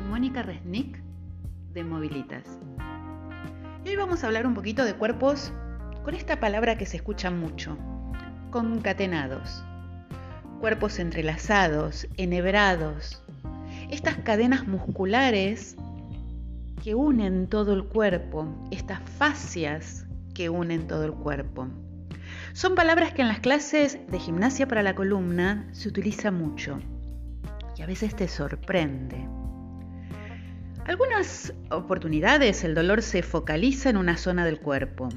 Mónica Resnick de Movilitas. Y hoy vamos a hablar un poquito de cuerpos con esta palabra que se escucha mucho, concatenados. Cuerpos entrelazados, enhebrados. Estas cadenas musculares que unen todo el cuerpo, estas fascias que unen todo el cuerpo. Son palabras que en las clases de gimnasia para la columna se utiliza mucho y a veces te sorprende. Algunas oportunidades el dolor se focaliza en una zona del cuerpo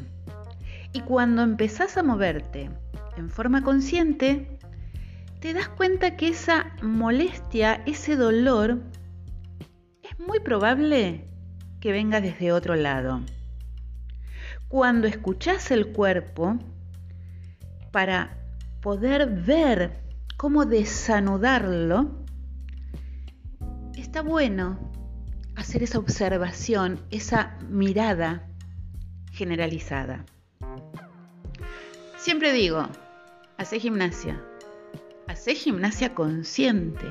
y cuando empezás a moverte en forma consciente, te das cuenta que esa molestia, ese dolor, es muy probable que venga desde otro lado. Cuando escuchás el cuerpo, para poder ver cómo desanudarlo, está bueno hacer esa observación, esa mirada generalizada. Siempre digo, hace gimnasia, hace gimnasia consciente.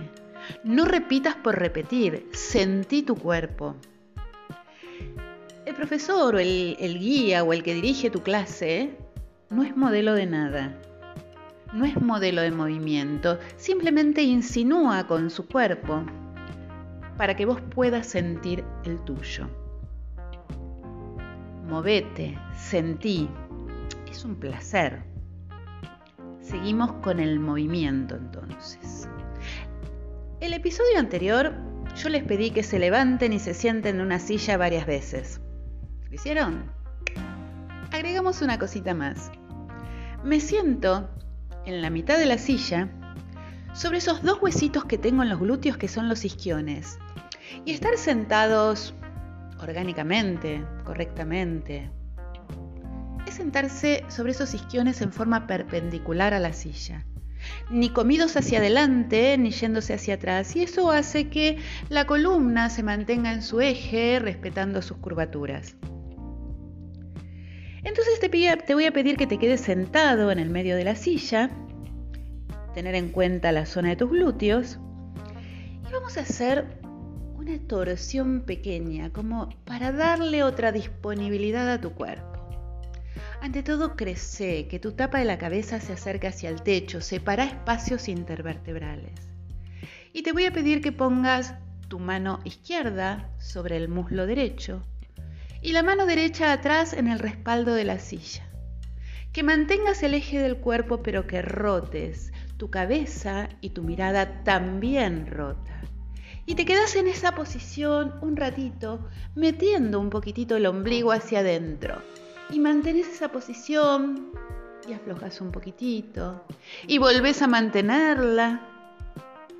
No repitas por repetir, sentí tu cuerpo. El profesor o el, el guía o el que dirige tu clase no es modelo de nada, no es modelo de movimiento, simplemente insinúa con su cuerpo para que vos puedas sentir el tuyo. Movete, sentí, es un placer. Seguimos con el movimiento entonces. El episodio anterior yo les pedí que se levanten y se sienten en una silla varias veces. ¿Lo hicieron? Agregamos una cosita más. Me siento en la mitad de la silla sobre esos dos huesitos que tengo en los glúteos que son los isquiones. Y estar sentados orgánicamente, correctamente, es sentarse sobre esos isquiones en forma perpendicular a la silla. Ni comidos hacia adelante, ni yéndose hacia atrás. Y eso hace que la columna se mantenga en su eje, respetando sus curvaturas. Entonces te, voy a pedir que te quedes sentado en el medio de la silla, tener en cuenta la zona de tus glúteos y vamos a hacer una torsión pequeña, como para darle otra disponibilidad a tu cuerpo. Ante todo, crece, que tu tapa de la cabeza se acerque hacia el techo, separa espacios intervertebrales. Y te voy a pedir que pongas tu mano izquierda sobre el muslo derecho y la mano derecha atrás en el respaldo de la silla. Que mantengas el eje del cuerpo pero que rotes tu cabeza y tu mirada también rota. Y te quedas en esa posición un ratito metiendo un poquitito el ombligo hacia adentro. Y mantienes esa posición y aflojas un poquitito. Y volvés a mantenerla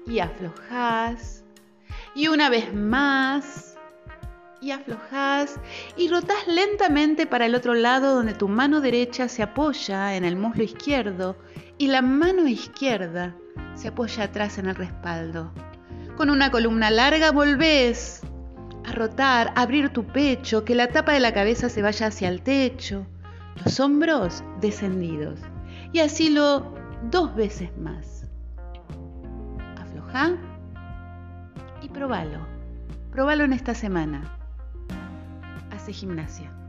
y aflojas. Y una vez más y aflojas y rotas lentamente para el otro lado donde tu mano derecha se apoya en el muslo izquierdo y la mano izquierda se apoya atrás en el respaldo. Con una columna larga volvés a rotar, abrir tu pecho, que la tapa de la cabeza se vaya hacia el techo, los hombros descendidos. Y así lo dos veces más. Afloja y probalo. Probalo en esta semana hace gimnasia.